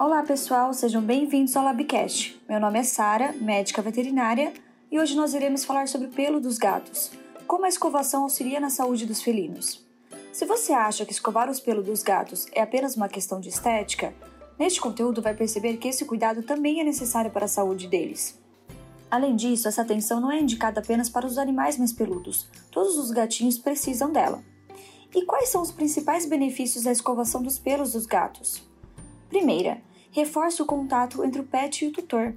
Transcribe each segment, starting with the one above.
Olá pessoal, sejam bem-vindos ao Labcast. Meu nome é Sara, médica veterinária, e hoje nós iremos falar sobre pelo dos gatos, como a escovação auxilia na saúde dos felinos. Se você acha que escovar os pelos dos gatos é apenas uma questão de estética, neste conteúdo vai perceber que esse cuidado também é necessário para a saúde deles. Além disso, essa atenção não é indicada apenas para os animais mais peludos, todos os gatinhos precisam dela. E quais são os principais benefícios da escovação dos pelos dos gatos? Primeira, reforça o contato entre o pet e o tutor.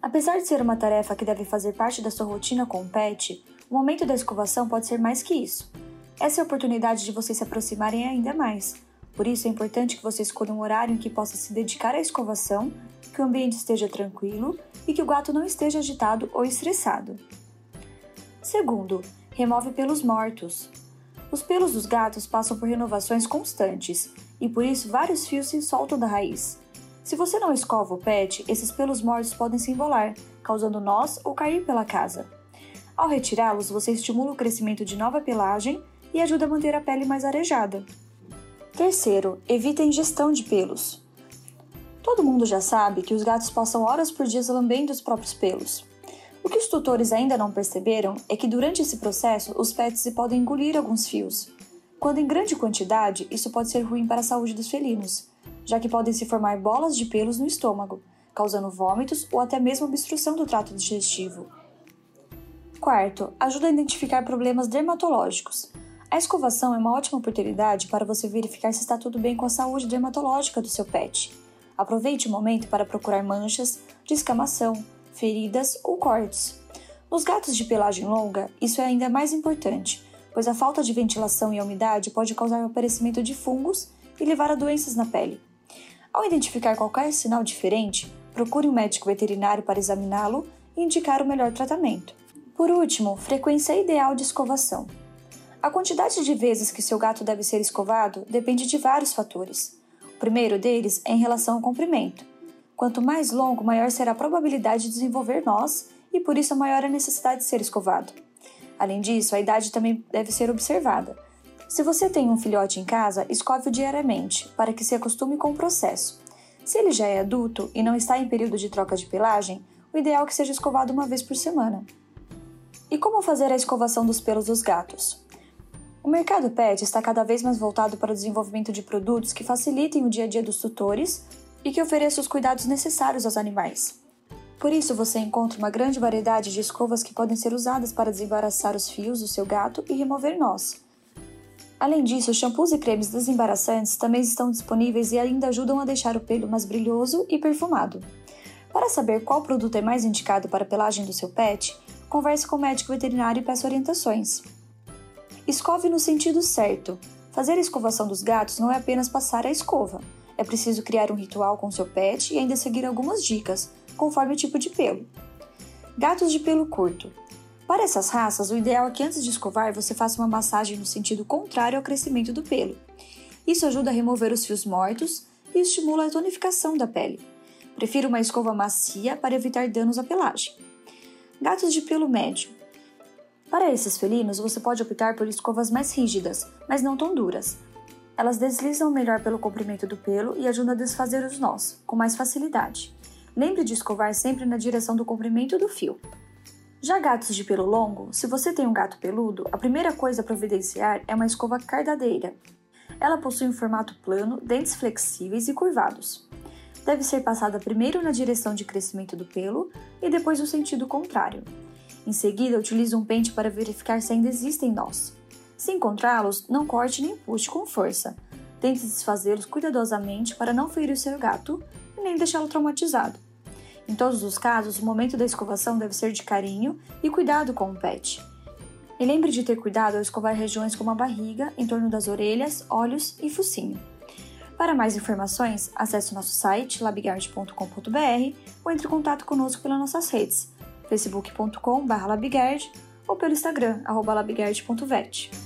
Apesar de ser uma tarefa que deve fazer parte da sua rotina com o pet, o momento da escovação pode ser mais que isso. Essa é a oportunidade de vocês se aproximarem ainda mais. Por isso é importante que você escolha um horário em que possa se dedicar à escovação, que o ambiente esteja tranquilo e que o gato não esteja agitado ou estressado. Segundo, remove pelos mortos. Os pelos dos gatos passam por renovações constantes e por isso vários fios se soltam da raiz. Se você não escova o pet, esses pelos mortos podem se enrolar, causando nós ou cair pela casa. Ao retirá-los, você estimula o crescimento de nova pelagem e ajuda a manter a pele mais arejada. Terceiro, evita a ingestão de pelos. Todo mundo já sabe que os gatos passam horas por dia lambendo os próprios pelos. O que os tutores ainda não perceberam é que durante esse processo os pets podem engolir alguns fios. Quando em grande quantidade, isso pode ser ruim para a saúde dos felinos, já que podem se formar bolas de pelos no estômago, causando vômitos ou até mesmo obstrução do trato digestivo. Quarto, ajuda a identificar problemas dermatológicos. A escovação é uma ótima oportunidade para você verificar se está tudo bem com a saúde dermatológica do seu pet. Aproveite o momento para procurar manchas, descamação, feridas ou cortes. Nos gatos de pelagem longa, isso é ainda mais importante, pois a falta de ventilação e umidade pode causar o aparecimento de fungos e levar a doenças na pele. Ao identificar qualquer sinal diferente, procure um médico veterinário para examiná-lo e indicar o melhor tratamento. Por último, frequência ideal de escovação. A quantidade de vezes que seu gato deve ser escovado depende de vários fatores. O primeiro deles é em relação ao comprimento. Quanto mais longo, maior será a probabilidade de desenvolver nós e por isso maior a necessidade de ser escovado. Além disso, a idade também deve ser observada. Se você tem um filhote em casa, escove-o diariamente, para que se acostume com o processo. Se ele já é adulto e não está em período de troca de pelagem, o ideal é que seja escovado uma vez por semana. E como fazer a escovação dos pelos dos gatos? O mercado pet está cada vez mais voltado para o desenvolvimento de produtos que facilitem o dia a dia dos tutores e que ofereçam os cuidados necessários aos animais. Por isso, você encontra uma grande variedade de escovas que podem ser usadas para desembaraçar os fios do seu gato e remover nós. Além disso, shampoos e cremes desembaraçantes também estão disponíveis e ainda ajudam a deixar o pelo mais brilhoso e perfumado. Para saber qual produto é mais indicado para a pelagem do seu pet, converse com o médico veterinário e peça orientações. Escove no sentido certo. Fazer a escovação dos gatos não é apenas passar a escova. É preciso criar um ritual com seu pet e ainda seguir algumas dicas, conforme o tipo de pelo. Gatos de pelo curto. Para essas raças, o ideal é que antes de escovar você faça uma massagem no sentido contrário ao crescimento do pelo. Isso ajuda a remover os fios mortos e estimula a tonificação da pele. Prefiro uma escova macia para evitar danos à pelagem. Gatos de pelo médio. Para esses felinos, você pode optar por escovas mais rígidas, mas não tão duras. Elas deslizam melhor pelo comprimento do pelo e ajudam a desfazer os nós, com mais facilidade. Lembre de escovar sempre na direção do comprimento do fio. Já gatos de pelo longo, se você tem um gato peludo, a primeira coisa a providenciar é uma escova cardadeira. Ela possui um formato plano, dentes flexíveis e curvados. Deve ser passada primeiro na direção de crescimento do pelo e depois no sentido contrário. Em seguida, utilize um pente para verificar se ainda existem nós. Se encontrá-los, não corte nem puxe com força. Tente desfazê-los cuidadosamente para não ferir o seu gato e nem deixá-lo traumatizado. Em todos os casos, o momento da escovação deve ser de carinho e cuidado com o pet. E lembre de ter cuidado ao escovar regiões como a barriga, em torno das orelhas, olhos e focinho. Para mais informações, acesse o nosso site labigard.com.br ou entre em contato conosco pelas nossas redes facebook.com.br labigard ou pelo Instagram, labigard.vet.